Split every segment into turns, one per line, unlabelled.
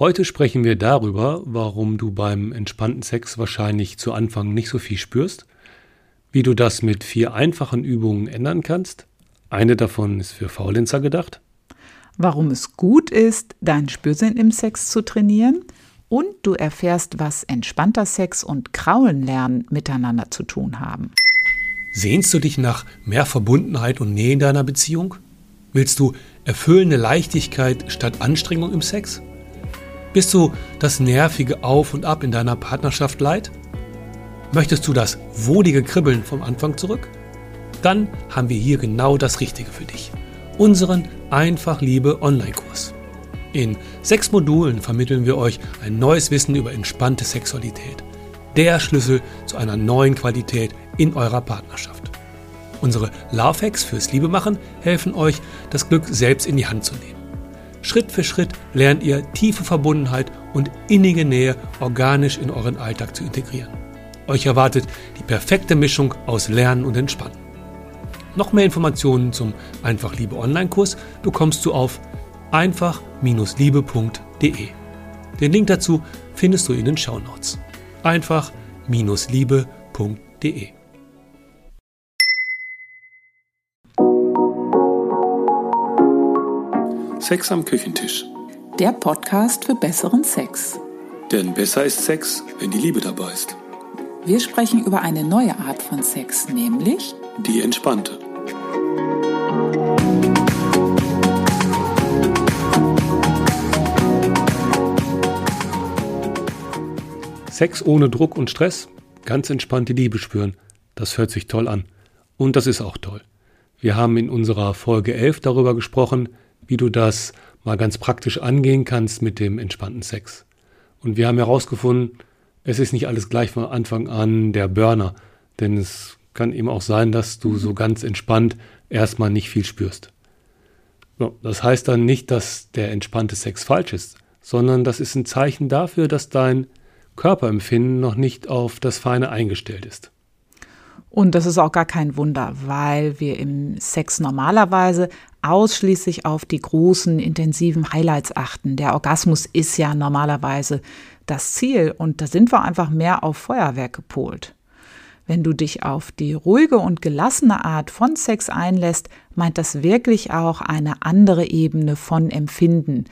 Heute sprechen wir darüber, warum du beim entspannten Sex wahrscheinlich zu Anfang nicht so viel spürst, wie du das mit vier einfachen Übungen ändern kannst. Eine davon ist für Faulenzer gedacht.
Warum es gut ist, deinen Spürsinn im Sex zu trainieren. Und du erfährst, was entspannter Sex und Kraulenlernen miteinander zu tun haben.
Sehnst du dich nach mehr Verbundenheit und Nähe in deiner Beziehung? Willst du erfüllende Leichtigkeit statt Anstrengung im Sex? Bist du das nervige Auf und Ab in deiner Partnerschaft leid? Möchtest du das wohlige Kribbeln vom Anfang zurück? Dann haben wir hier genau das Richtige für dich. Unseren Einfach Liebe Online-Kurs. In sechs Modulen vermitteln wir euch ein neues Wissen über entspannte Sexualität. Der Schlüssel zu einer neuen Qualität in eurer Partnerschaft. Unsere Love Hacks fürs Liebemachen helfen euch, das Glück selbst in die Hand zu nehmen. Schritt für Schritt lernt ihr tiefe Verbundenheit und innige Nähe organisch in euren Alltag zu integrieren. Euch erwartet die perfekte Mischung aus Lernen und Entspannen. Noch mehr Informationen zum Einfach Liebe Online-Kurs bekommst du auf einfach-liebe.de. Den Link dazu findest du in den Shownotes. einfach-liebe.de. Sex am Küchentisch.
Der Podcast für besseren Sex.
Denn besser ist Sex, wenn die Liebe dabei ist.
Wir sprechen über eine neue Art von Sex, nämlich
die entspannte. Sex ohne Druck und Stress, ganz entspannt die Liebe spüren, das hört sich toll an. Und das ist auch toll. Wir haben in unserer Folge 11 darüber gesprochen, wie du das mal ganz praktisch angehen kannst mit dem entspannten Sex. Und wir haben herausgefunden, es ist nicht alles gleich von Anfang an der Burner, denn es kann eben auch sein, dass du so ganz entspannt erstmal nicht viel spürst. das heißt dann nicht, dass der entspannte Sex falsch ist, sondern das ist ein Zeichen dafür, dass dein Körperempfinden noch nicht auf das Feine eingestellt ist.
Und das ist auch gar kein Wunder, weil wir im Sex normalerweise ausschließlich auf die großen, intensiven Highlights achten. Der Orgasmus ist ja normalerweise das Ziel und da sind wir einfach mehr auf Feuerwerk gepolt. Wenn du dich auf die ruhige und gelassene Art von Sex einlässt, meint das wirklich auch eine andere Ebene von Empfinden.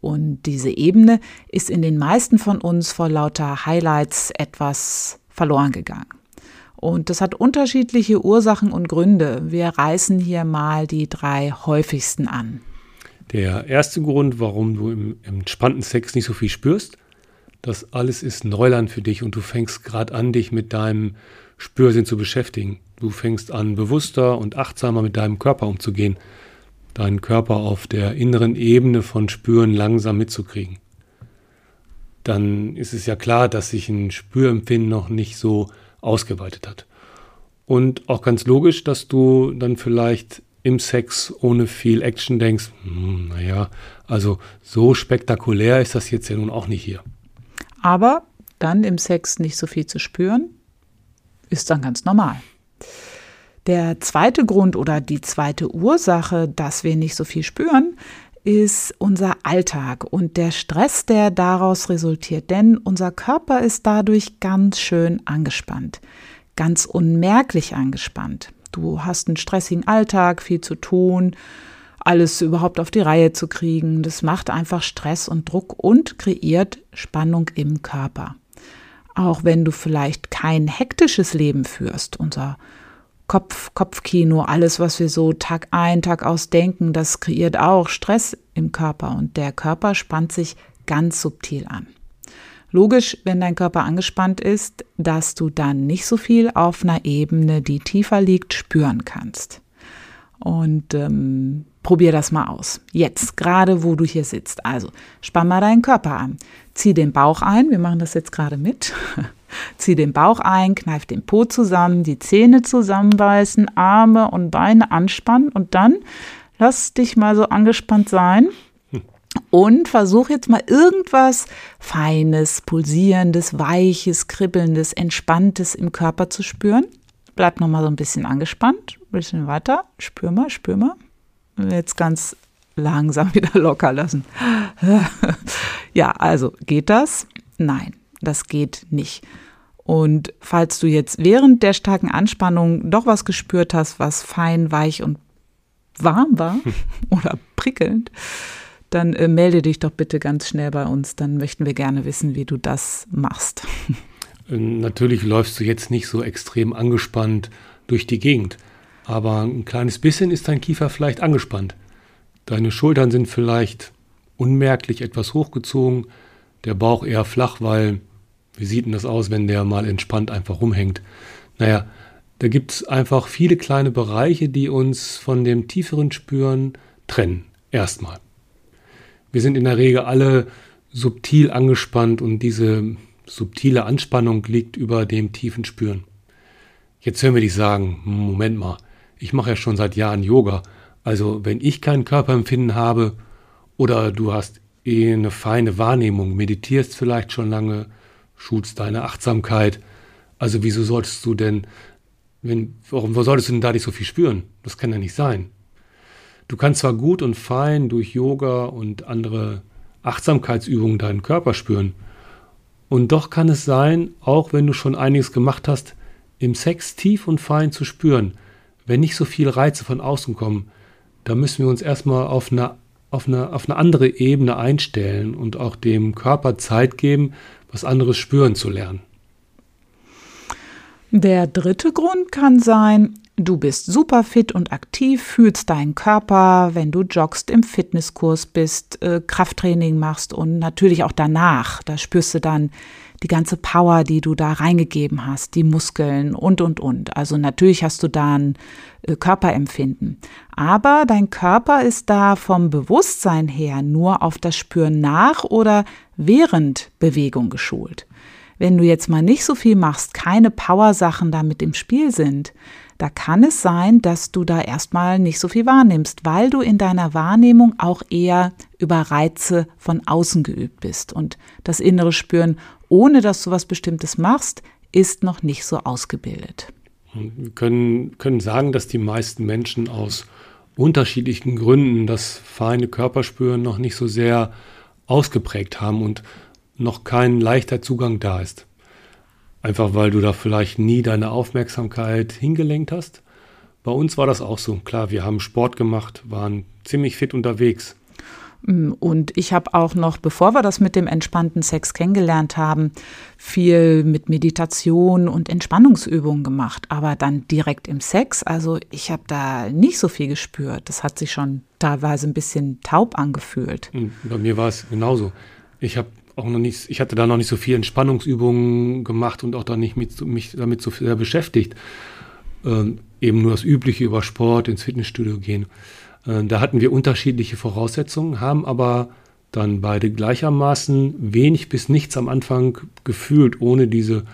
Und diese Ebene ist in den meisten von uns vor lauter Highlights etwas verloren gegangen. Und das hat unterschiedliche Ursachen und Gründe. Wir reißen hier mal die drei häufigsten an.
Der erste Grund, warum du im, entspannten Sex nicht so viel spürst, das alles ist Neuland für dich und du fängst gerade an, dich mit deinem Spürsinn zu beschäftigen. Du fängst an, bewusster und achtsamer mit deinem Körper umzugehen, deinen Körper auf der inneren Ebene von Spüren langsam mitzukriegen. Dann ist es ja klar, dass sich ein Spürempfinden noch nicht so ausgeweitet hat. Und auch ganz logisch, dass du dann vielleicht im Sex ohne viel Action denkst, hm, naja, also so spektakulär ist das jetzt ja nun auch nicht hier.
Aber dann im Sex nicht so viel zu spüren, ist dann ganz normal. Der zweite Grund oder die zweite Ursache, dass wir nicht so viel spüren, ist unser Alltag und der Stress, der daraus resultiert. Denn unser Körper ist dadurch ganz schön angespannt, ganz unmerklich angespannt. Du hast einen stressigen Alltag, viel zu tun, alles überhaupt auf die Reihe zu kriegen. Das macht einfach Stress und Druck und kreiert Spannung im Körper. Auch wenn du vielleicht kein hektisches Leben führst, unser Kopf, Kopfkino, alles, was wir so Tag ein, Tag aus denken, das kreiert auch Stress im Körper und der Körper spannt sich ganz subtil an. Logisch, wenn dein Körper angespannt ist, dass du dann nicht so viel auf einer Ebene, die tiefer liegt, spüren kannst. Und ähm, probier das mal aus. Jetzt, gerade wo du hier sitzt. Also, spann mal deinen Körper an. Zieh den Bauch ein. Wir machen das jetzt gerade mit. Zieh den Bauch ein, kneif den Po zusammen, die Zähne zusammenbeißen, Arme und Beine anspannen und dann lass dich mal so angespannt sein und versuch jetzt mal irgendwas Feines, Pulsierendes, Weiches, Kribbelndes, Entspanntes im Körper zu spüren. Bleib nochmal so ein bisschen angespannt, ein bisschen weiter, spür mal, spür mal. Jetzt ganz langsam wieder locker lassen. Ja, also geht das? Nein, das geht nicht. Und falls du jetzt während der starken Anspannung doch was gespürt hast, was fein, weich und warm war oder prickelnd, dann äh, melde dich doch bitte ganz schnell bei uns. Dann möchten wir gerne wissen, wie du das machst.
Äh, natürlich läufst du jetzt nicht so extrem angespannt durch die Gegend, aber ein kleines bisschen ist dein Kiefer vielleicht angespannt. Deine Schultern sind vielleicht unmerklich etwas hochgezogen, der Bauch eher flach, weil wie sieht denn das aus, wenn der mal entspannt einfach rumhängt? Naja, da gibt es einfach viele kleine Bereiche, die uns von dem tieferen Spüren trennen. Erstmal. Wir sind in der Regel alle subtil angespannt und diese subtile Anspannung liegt über dem tiefen Spüren. Jetzt hören wir dich sagen, Moment mal, ich mache ja schon seit Jahren Yoga, also wenn ich kein Körperempfinden habe oder du hast eh eine feine Wahrnehmung, meditierst vielleicht schon lange, schulst deine Achtsamkeit, also wieso solltest du denn, wenn, warum solltest du denn da nicht so viel spüren? Das kann ja nicht sein. Du kannst zwar gut und fein durch Yoga und andere Achtsamkeitsübungen deinen Körper spüren, und doch kann es sein, auch wenn du schon einiges gemacht hast, im Sex tief und fein zu spüren, wenn nicht so viele Reize von außen kommen, da müssen wir uns erstmal auf eine, auf, eine, auf eine andere Ebene einstellen und auch dem Körper Zeit geben, was anderes spüren zu lernen.
Der dritte Grund kann sein, du bist super fit und aktiv, fühlst deinen Körper, wenn du joggst, im Fitnesskurs bist, äh, Krafttraining machst und natürlich auch danach. Da spürst du dann die ganze Power, die du da reingegeben hast, die Muskeln und, und, und. Also natürlich hast du da ein äh, Körperempfinden. Aber dein Körper ist da vom Bewusstsein her nur auf das Spüren nach oder während Bewegung geschult. Wenn du jetzt mal nicht so viel machst, keine Power-Sachen da mit im Spiel sind, da kann es sein, dass du da erstmal nicht so viel wahrnimmst, weil du in deiner Wahrnehmung auch eher über Reize von außen geübt bist. Und das innere Spüren, ohne dass du was Bestimmtes machst, ist noch nicht so ausgebildet.
Wir können, können sagen, dass die meisten Menschen aus unterschiedlichen Gründen das feine Körperspüren noch nicht so sehr ausgeprägt haben und noch kein leichter Zugang da ist. Einfach weil du da vielleicht nie deine Aufmerksamkeit hingelenkt hast. Bei uns war das auch so. Klar, wir haben Sport gemacht, waren ziemlich fit unterwegs.
Mm, und ich habe auch noch, bevor wir das mit dem entspannten Sex kennengelernt haben, viel mit Meditation und Entspannungsübungen gemacht. Aber dann direkt im Sex, also ich habe da nicht so viel gespürt. Das hat sich schon teilweise ein bisschen taub angefühlt.
Mm, bei mir war es genauso. Ich habe auch noch nicht, ich hatte da noch nicht so viel Entspannungsübungen gemacht und auch da nicht mit, mich damit so sehr beschäftigt. Ähm, eben nur das Übliche über Sport, ins Fitnessstudio gehen. Äh, da hatten wir unterschiedliche Voraussetzungen, haben aber dann beide gleichermaßen wenig bis nichts am Anfang gefühlt, ohne diese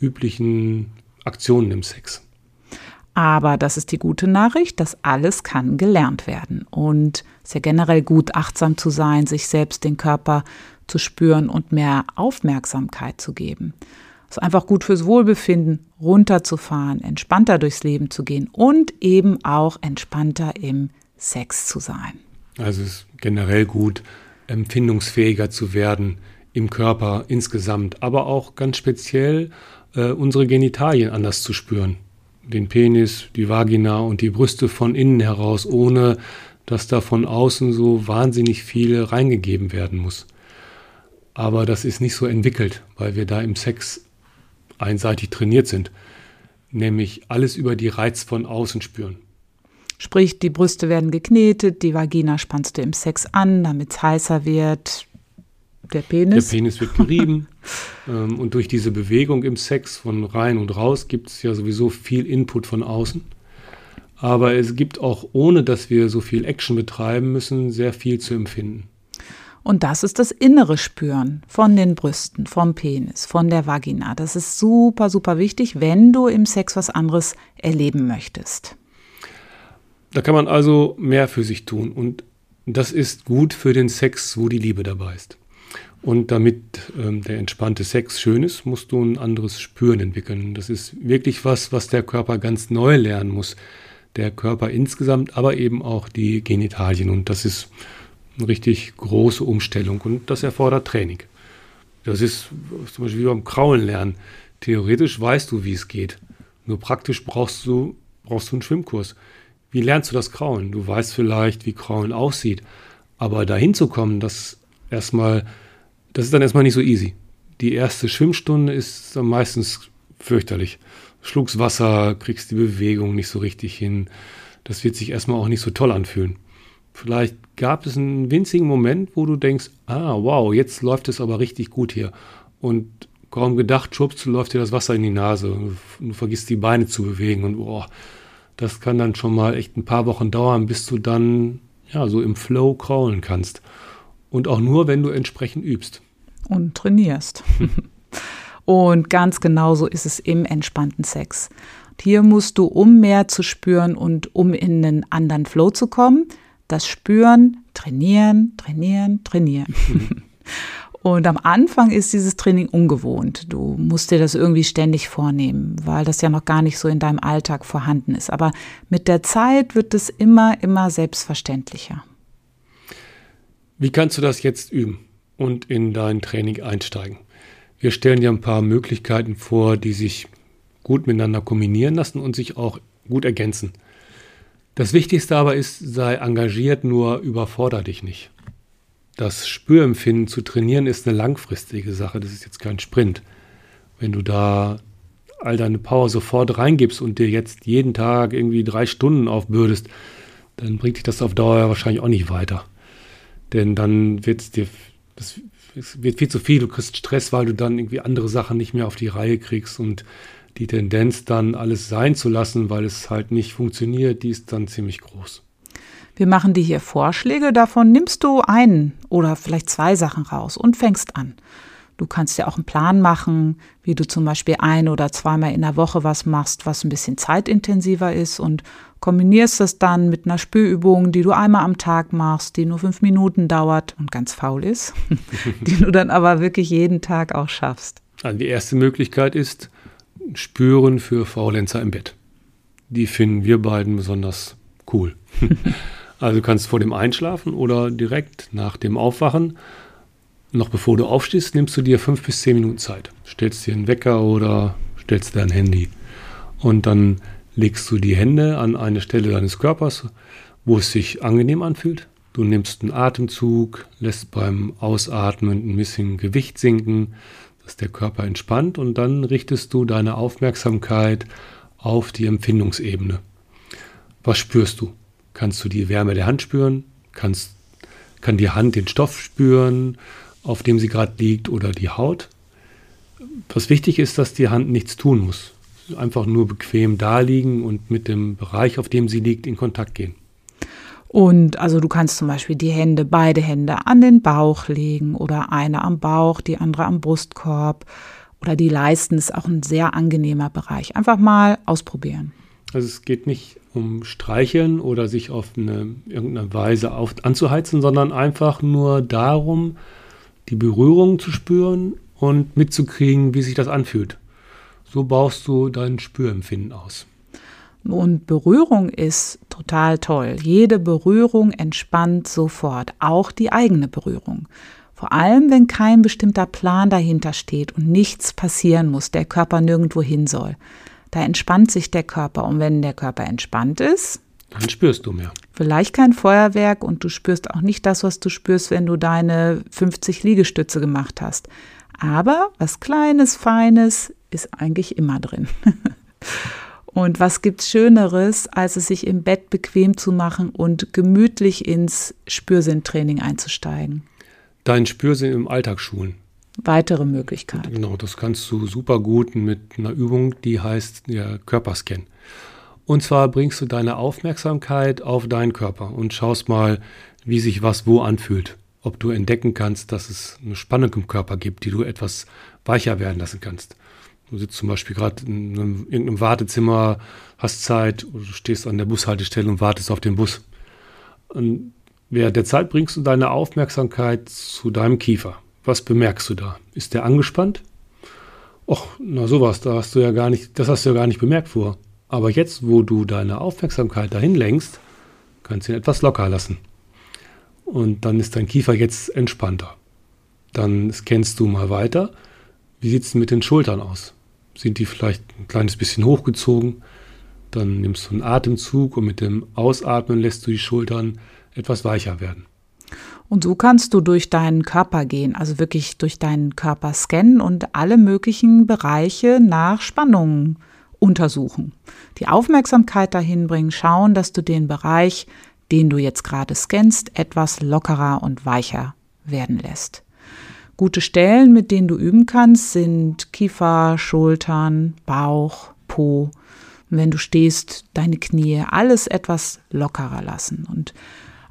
üblichen Aktionen im Sex.
Aber das ist die gute Nachricht, das alles kann gelernt werden. Und es ist ja generell gut, achtsam zu sein, sich selbst den Körper zu spüren und mehr Aufmerksamkeit zu geben. Es ist einfach gut fürs Wohlbefinden, runterzufahren, entspannter durchs Leben zu gehen und eben auch entspannter im Sex zu sein.
Also es ist generell gut, empfindungsfähiger zu werden im Körper insgesamt, aber auch ganz speziell äh, unsere Genitalien anders zu spüren. Den Penis, die Vagina und die Brüste von innen heraus, ohne dass da von außen so wahnsinnig viel reingegeben werden muss. Aber das ist nicht so entwickelt, weil wir da im Sex einseitig trainiert sind. Nämlich alles über die Reiz von außen spüren.
Sprich, die Brüste werden geknetet, die Vagina spannst du im Sex an, damit es heißer wird. Der Penis.
Der Penis wird gerieben. ähm, und durch diese Bewegung im Sex von rein und raus gibt es ja sowieso viel Input von außen. Aber es gibt auch, ohne dass wir so viel Action betreiben müssen, sehr viel zu empfinden.
Und das ist das innere Spüren von den Brüsten, vom Penis, von der Vagina. Das ist super, super wichtig, wenn du im Sex was anderes erleben möchtest.
Da kann man also mehr für sich tun. Und das ist gut für den Sex, wo die Liebe dabei ist. Und damit ähm, der entspannte Sex schön ist, musst du ein anderes Spüren entwickeln. Das ist wirklich was, was der Körper ganz neu lernen muss. Der Körper insgesamt, aber eben auch die Genitalien. Und das ist eine richtig große Umstellung und das erfordert Training. Das ist zum Beispiel wie beim Kraulen lernen. Theoretisch weißt du, wie es geht. Nur praktisch brauchst du, brauchst du einen Schwimmkurs. Wie lernst du das Kraulen? Du weißt vielleicht, wie Kraulen aussieht. Aber dahin zu kommen, das erstmal, das ist dann erstmal nicht so easy. Die erste Schwimmstunde ist dann meistens fürchterlich. Schluckst Wasser, kriegst die Bewegung nicht so richtig hin. Das wird sich erstmal auch nicht so toll anfühlen. Vielleicht gab es einen winzigen Moment, wo du denkst, ah, wow, jetzt läuft es aber richtig gut hier. Und kaum gedacht, schubst, läuft dir das Wasser in die Nase. Du vergisst die Beine zu bewegen. Und boah, das kann dann schon mal echt ein paar Wochen dauern, bis du dann ja so im Flow kraulen kannst. Und auch nur, wenn du entsprechend übst.
Und trainierst. Und ganz genauso ist es im entspannten Sex. hier musst du, um mehr zu spüren und um in einen anderen Flow zu kommen, das Spüren, trainieren, trainieren, trainieren. Und am Anfang ist dieses Training ungewohnt. Du musst dir das irgendwie ständig vornehmen, weil das ja noch gar nicht so in deinem Alltag vorhanden ist. Aber mit der Zeit wird es immer, immer selbstverständlicher.
Wie kannst du das jetzt üben und in dein Training einsteigen? Wir stellen dir ein paar Möglichkeiten vor, die sich gut miteinander kombinieren lassen und sich auch gut ergänzen. Das Wichtigste aber ist, sei engagiert, nur überforder dich nicht. Das Spürempfinden zu trainieren ist eine langfristige Sache, das ist jetzt kein Sprint. Wenn du da all deine Power sofort reingibst und dir jetzt jeden Tag irgendwie drei Stunden aufbürdest, dann bringt dich das auf Dauer wahrscheinlich auch nicht weiter. Denn dann wird es dir, das, wird viel zu viel, du kriegst Stress, weil du dann irgendwie andere Sachen nicht mehr auf die Reihe kriegst und die Tendenz dann alles sein zu lassen, weil es halt nicht funktioniert, die ist dann ziemlich groß.
Wir machen dir hier Vorschläge, davon nimmst du einen oder vielleicht zwei Sachen raus und fängst an. Du kannst ja auch einen Plan machen, wie du zum Beispiel ein oder zweimal in der Woche was machst, was ein bisschen zeitintensiver ist und kombinierst das dann mit einer Spürübung, die du einmal am Tag machst, die nur fünf Minuten dauert und ganz faul ist, die du dann aber wirklich jeden Tag auch schaffst.
Also die erste Möglichkeit ist, Spüren für Faulenzer im Bett. Die finden wir beiden besonders cool. also du kannst vor dem Einschlafen oder direkt nach dem Aufwachen, noch bevor du aufstehst, nimmst du dir fünf bis zehn Minuten Zeit. Stellst dir einen Wecker oder stellst dir ein Handy. Und dann legst du die Hände an eine Stelle deines Körpers, wo es sich angenehm anfühlt. Du nimmst einen Atemzug, lässt beim Ausatmen ein bisschen Gewicht sinken, dass der Körper entspannt und dann richtest du deine Aufmerksamkeit auf die Empfindungsebene. Was spürst du? Kannst du die Wärme der Hand spüren? Kannst, kann die Hand den Stoff spüren, auf dem sie gerade liegt oder die Haut? Was wichtig ist, dass die Hand nichts tun muss. Einfach nur bequem da liegen und mit dem Bereich, auf dem sie liegt, in Kontakt gehen.
Und also du kannst zum Beispiel die Hände, beide Hände an den Bauch legen oder eine am Bauch, die andere am Brustkorb oder die Leisten ist auch ein sehr angenehmer Bereich. Einfach mal ausprobieren.
Also es geht nicht um Streicheln oder sich auf eine irgendeine Weise auf, anzuheizen, sondern einfach nur darum, die Berührung zu spüren und mitzukriegen, wie sich das anfühlt. So baust du dein Spürempfinden aus.
Und Berührung ist total toll. Jede Berührung entspannt sofort, auch die eigene Berührung. Vor allem, wenn kein bestimmter Plan dahinter steht und nichts passieren muss, der Körper nirgendwo hin soll. Da entspannt sich der Körper und wenn der Körper entspannt ist,
dann spürst du mehr.
Vielleicht kein Feuerwerk und du spürst auch nicht das, was du spürst, wenn du deine 50 Liegestütze gemacht hast. Aber was Kleines, Feines ist eigentlich immer drin. Und was gibt's Schöneres, als es sich im Bett bequem zu machen und gemütlich ins Spürsinntraining einzusteigen?
Dein Spürsinn im Alltag schulen.
Weitere Möglichkeiten.
Genau, das kannst du super gut mit einer Übung, die heißt der Körperscan. Und zwar bringst du deine Aufmerksamkeit auf deinen Körper und schaust mal, wie sich was wo anfühlt. Ob du entdecken kannst, dass es eine Spannung im Körper gibt, die du etwas weicher werden lassen kannst. Du sitzt zum Beispiel gerade in einem, irgendeinem Wartezimmer, hast Zeit, oder du stehst an der Bushaltestelle und wartest auf den Bus. Und während der Zeit bringst du deine Aufmerksamkeit zu deinem Kiefer. Was bemerkst du da? Ist der angespannt? Och, na sowas, da hast du ja gar nicht, das hast du ja gar nicht bemerkt vor. Aber jetzt, wo du deine Aufmerksamkeit dahin lenkst, kannst du ihn etwas locker lassen. und dann ist dein Kiefer jetzt entspannter. Dann scannst du mal weiter. Wie sieht es mit den Schultern aus? Sind die vielleicht ein kleines bisschen hochgezogen? Dann nimmst du einen Atemzug und mit dem Ausatmen lässt du die Schultern etwas weicher werden.
Und so kannst du durch deinen Körper gehen, also wirklich durch deinen Körper scannen und alle möglichen Bereiche nach Spannungen untersuchen. Die Aufmerksamkeit dahin bringen, schauen, dass du den Bereich, den du jetzt gerade scannst, etwas lockerer und weicher werden lässt. Gute Stellen, mit denen du üben kannst, sind Kiefer, Schultern, Bauch, Po. Und wenn du stehst, deine Knie, alles etwas lockerer lassen. Und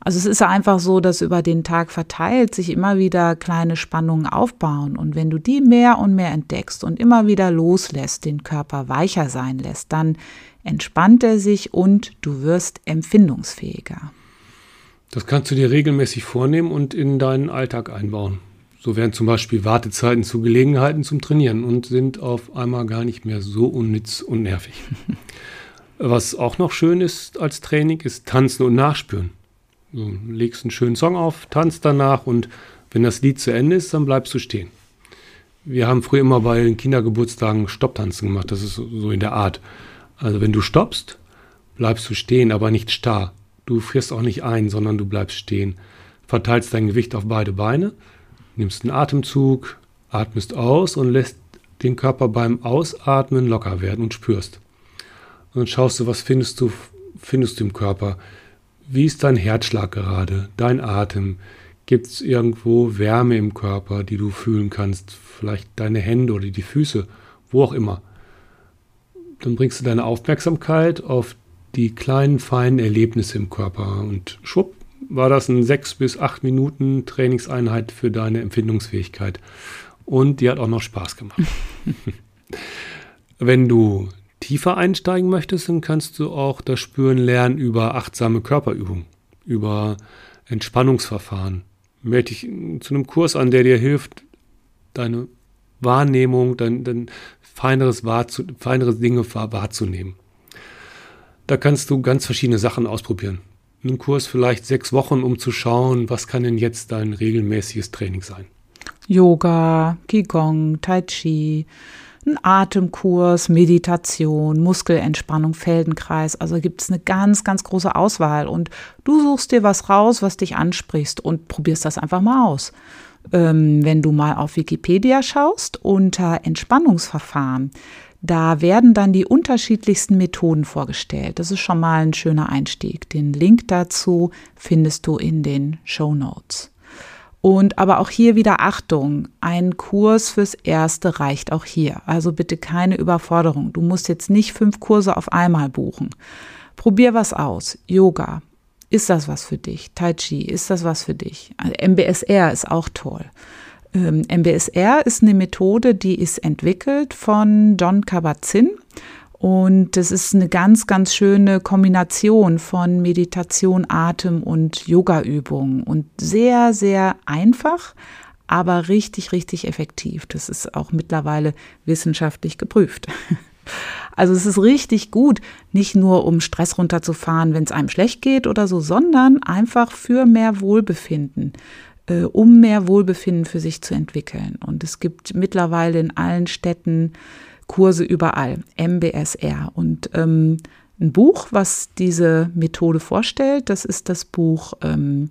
also es ist einfach so, dass über den Tag verteilt sich immer wieder kleine Spannungen aufbauen. Und wenn du die mehr und mehr entdeckst und immer wieder loslässt, den Körper weicher sein lässt, dann entspannt er sich und du wirst empfindungsfähiger.
Das kannst du dir regelmäßig vornehmen und in deinen Alltag einbauen. So werden zum Beispiel Wartezeiten zu Gelegenheiten zum Trainieren und sind auf einmal gar nicht mehr so unnütz und nervig. Was auch noch schön ist als Training, ist Tanzen und Nachspüren. Du legst einen schönen Song auf, tanzt danach und wenn das Lied zu Ende ist, dann bleibst du stehen. Wir haben früher immer bei den Kindergeburtstagen Stopptanzen gemacht, das ist so in der Art. Also wenn du stoppst, bleibst du stehen, aber nicht starr. Du frierst auch nicht ein, sondern du bleibst stehen. Verteilst dein Gewicht auf beide Beine, nimmst einen Atemzug, atmest aus und lässt den Körper beim Ausatmen locker werden und spürst. Und dann schaust du, was findest du, findest du im Körper. Wie ist dein Herzschlag gerade, dein Atem? Gibt es irgendwo Wärme im Körper, die du fühlen kannst? Vielleicht deine Hände oder die Füße, wo auch immer. Dann bringst du deine Aufmerksamkeit auf die kleinen, feinen Erlebnisse im Körper und schwupp, war das eine sechs bis acht Minuten Trainingseinheit für deine Empfindungsfähigkeit. Und die hat auch noch Spaß gemacht. Wenn du tiefer einsteigen möchtest, dann kannst du auch das Spüren lernen über achtsame Körperübung, über Entspannungsverfahren. Melde dich zu einem Kurs an, der dir hilft, deine Wahrnehmung, dein, dein feineres, wahrzu, feineres Dinge wahrzunehmen. Da kannst du ganz verschiedene Sachen ausprobieren. Einen Kurs vielleicht sechs Wochen, um zu schauen, was kann denn jetzt dein regelmäßiges Training sein.
Yoga, Qigong, Tai Chi, ein Atemkurs, Meditation, Muskelentspannung, Feldenkreis. Also gibt es eine ganz, ganz große Auswahl. Und du suchst dir was raus, was dich ansprichst und probierst das einfach mal aus. Ähm, wenn du mal auf Wikipedia schaust, unter Entspannungsverfahren, da werden dann die unterschiedlichsten Methoden vorgestellt. Das ist schon mal ein schöner Einstieg. Den Link dazu findest du in den Show Notes. Und aber auch hier wieder Achtung, ein Kurs fürs Erste reicht auch hier. Also bitte keine Überforderung. Du musst jetzt nicht fünf Kurse auf einmal buchen. Probier was aus. Yoga. Ist das was für dich? Tai Chi, ist das was für dich? Also MBSR ist auch toll. Ähm, MBSR ist eine Methode, die ist entwickelt von John Kabat-Zinn und das ist eine ganz, ganz schöne Kombination von Meditation, Atem und Yoga-Übungen und sehr, sehr einfach, aber richtig, richtig effektiv. Das ist auch mittlerweile wissenschaftlich geprüft. Also es ist richtig gut, nicht nur um Stress runterzufahren, wenn es einem schlecht geht oder so, sondern einfach für mehr Wohlbefinden, äh, um mehr Wohlbefinden für sich zu entwickeln. Und es gibt mittlerweile in allen Städten Kurse überall, MBSR. Und ähm, ein Buch, was diese Methode vorstellt, das ist das Buch, ähm,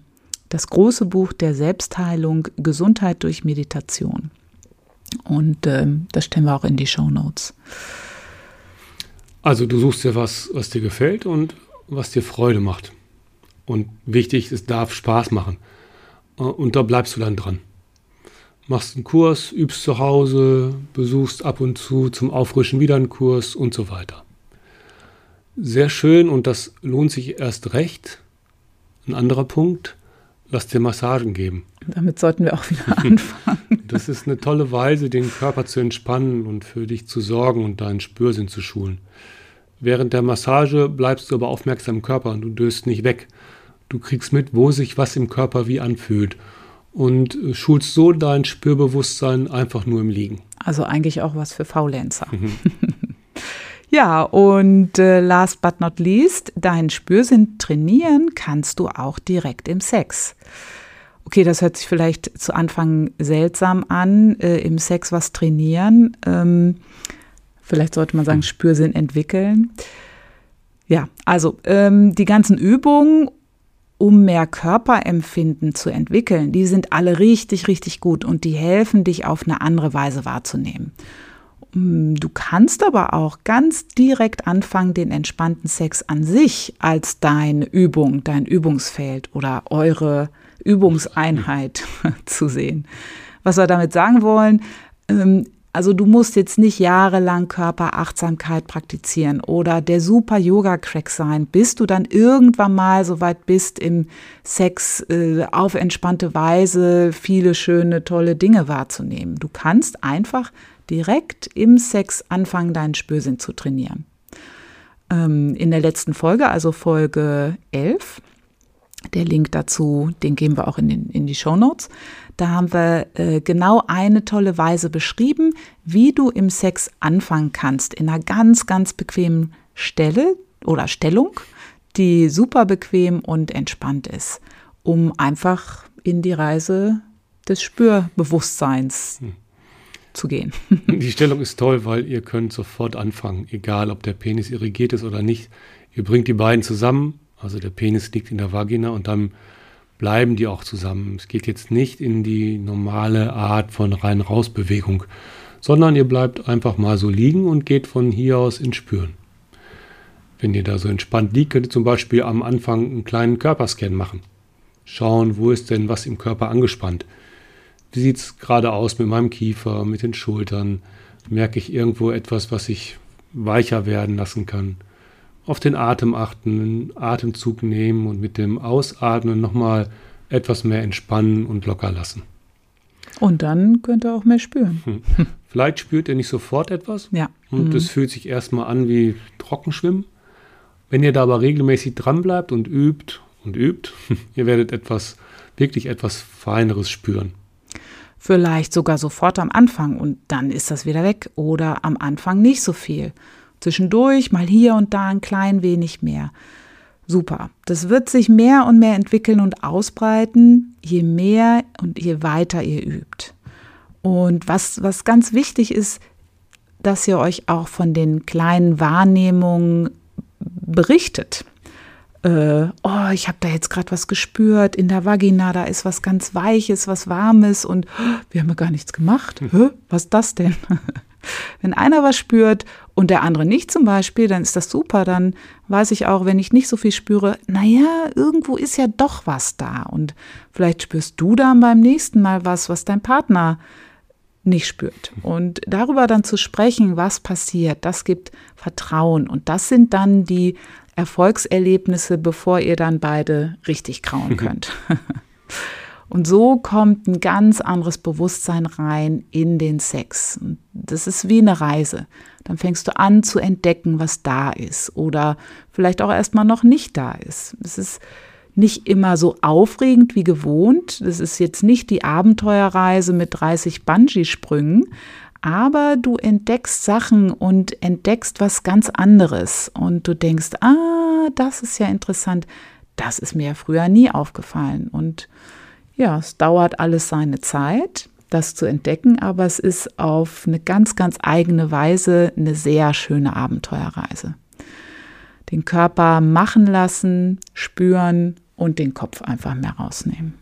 das große Buch der Selbstheilung, Gesundheit durch Meditation. Und ähm, das stellen wir auch in die Show Notes.
Also du suchst dir was, was dir gefällt und was dir Freude macht. Und wichtig, es darf Spaß machen. Äh, und da bleibst du dann dran machst einen Kurs, übst zu Hause, besuchst ab und zu zum Auffrischen wieder einen Kurs und so weiter. Sehr schön und das lohnt sich erst recht. Ein anderer Punkt, lass dir Massagen geben.
Damit sollten wir auch wieder anfangen.
Das ist eine tolle Weise, den Körper zu entspannen und für dich zu sorgen und deinen Spürsinn zu schulen. Während der Massage bleibst du aber aufmerksam im Körper und du döst nicht weg. Du kriegst mit, wo sich was im Körper wie anfühlt und äh, schulst so dein Spürbewusstsein einfach nur im Liegen.
Also eigentlich auch was für Faulenzer. Mhm. ja, und äh, last but not least, deinen Spürsinn trainieren kannst du auch direkt im Sex. Okay, das hört sich vielleicht zu Anfang seltsam an, äh, im Sex was trainieren. Ähm, vielleicht sollte man sagen, Spürsinn entwickeln. Ja, also ähm, die ganzen Übungen, um mehr Körperempfinden zu entwickeln, die sind alle richtig, richtig gut und die helfen dich auf eine andere Weise wahrzunehmen. Mm, du kannst aber auch ganz direkt anfangen, den entspannten Sex an sich als deine Übung, dein Übungsfeld oder eure Übungseinheit zu sehen. Was wir damit sagen wollen, ähm, also du musst jetzt nicht jahrelang Körperachtsamkeit praktizieren oder der super Yoga-Crack sein, bis du dann irgendwann mal so weit bist, im Sex äh, auf entspannte Weise viele schöne, tolle Dinge wahrzunehmen. Du kannst einfach direkt im Sex anfangen, deinen Spürsinn zu trainieren. Ähm, in der letzten Folge, also Folge 11, der Link dazu, den geben wir auch in, den, in die Show Notes. Da haben wir äh, genau eine tolle Weise beschrieben, wie du im Sex anfangen kannst, in einer ganz, ganz bequemen Stelle oder Stellung, die super bequem und entspannt ist, um einfach in die Reise des Spürbewusstseins hm. zu gehen.
Die Stellung ist toll, weil ihr könnt sofort anfangen, egal ob der Penis irrigiert ist oder nicht. Ihr bringt die beiden zusammen, also der Penis liegt in der Vagina und dann bleiben die auch zusammen. Es geht jetzt nicht in die normale Art von rein-raus-Bewegung, sondern ihr bleibt einfach mal so liegen und geht von hier aus ins Spüren. Wenn ihr da so entspannt liegt, könnt ihr zum Beispiel am Anfang einen kleinen Körperscan machen. Schauen, wo ist denn was im Körper angespannt. Wie sieht es gerade aus mit meinem Kiefer, mit den Schultern? Merke ich irgendwo etwas, was ich weicher werden lassen kann? Auf den Atem achten, einen Atemzug nehmen und mit dem Ausatmen nochmal etwas mehr entspannen und locker lassen.
Und dann könnt ihr auch mehr spüren. Hm.
Vielleicht spürt ihr nicht sofort etwas.
Ja.
Und es mhm. fühlt sich erstmal an wie Trockenschwimmen. Wenn ihr da aber regelmäßig dran bleibt und übt und übt, ihr werdet etwas, wirklich etwas Feineres spüren.
Vielleicht sogar sofort am Anfang und dann ist das wieder weg oder am Anfang nicht so viel. Zwischendurch mal hier und da ein klein wenig mehr. Super. Das wird sich mehr und mehr entwickeln und ausbreiten, je mehr und je weiter ihr übt. Und was, was ganz wichtig ist, dass ihr euch auch von den kleinen Wahrnehmungen berichtet. Äh, oh, ich habe da jetzt gerade was gespürt in der Vagina, da ist was ganz Weiches, was Warmes und oh, wir haben ja gar nichts gemacht. Hm. Was ist das denn? Wenn einer was spürt und der andere nicht zum Beispiel, dann ist das super. Dann weiß ich auch, wenn ich nicht so viel spüre, naja, irgendwo ist ja doch was da. Und vielleicht spürst du dann beim nächsten Mal was, was dein Partner nicht spürt. Und darüber dann zu sprechen, was passiert, das gibt Vertrauen. Und das sind dann die Erfolgserlebnisse, bevor ihr dann beide richtig grauen könnt. Und so kommt ein ganz anderes Bewusstsein rein in den Sex. Das ist wie eine Reise. Dann fängst du an zu entdecken, was da ist oder vielleicht auch erstmal noch nicht da ist. Es ist nicht immer so aufregend wie gewohnt. Das ist jetzt nicht die Abenteuerreise mit 30 Bungee-Sprüngen, aber du entdeckst Sachen und entdeckst was ganz anderes und du denkst, ah, das ist ja interessant. Das ist mir ja früher nie aufgefallen und ja, es dauert alles seine Zeit, das zu entdecken, aber es ist auf eine ganz, ganz eigene Weise eine sehr schöne Abenteuerreise. Den Körper machen lassen, spüren und den Kopf einfach mehr rausnehmen.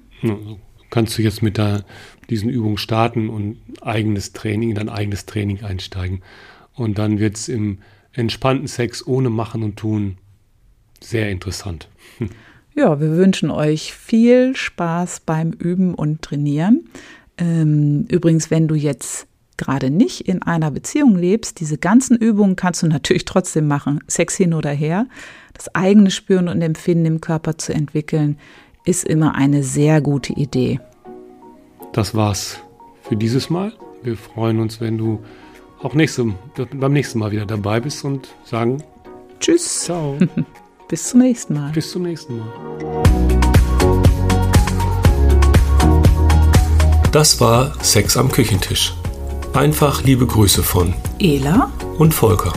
Kannst du jetzt mit der, diesen Übungen starten und eigenes Training, in dein eigenes Training einsteigen. Und dann wird es im entspannten Sex ohne Machen und Tun sehr interessant.
Ja, wir wünschen euch viel Spaß beim Üben und Trainieren. Ähm, übrigens, wenn du jetzt gerade nicht in einer Beziehung lebst, diese ganzen Übungen kannst du natürlich trotzdem machen, Sex hin oder her. Das eigene Spüren und Empfinden im Körper zu entwickeln, ist immer eine sehr gute Idee.
Das war's für dieses Mal. Wir freuen uns, wenn du auch nächste, beim nächsten Mal wieder dabei bist und sagen
Tschüss.
Ciao.
Bis zum nächsten Mal.
Bis zum nächsten Mal. Das war Sex am Küchentisch. Einfach liebe Grüße von
Ela
und Volker.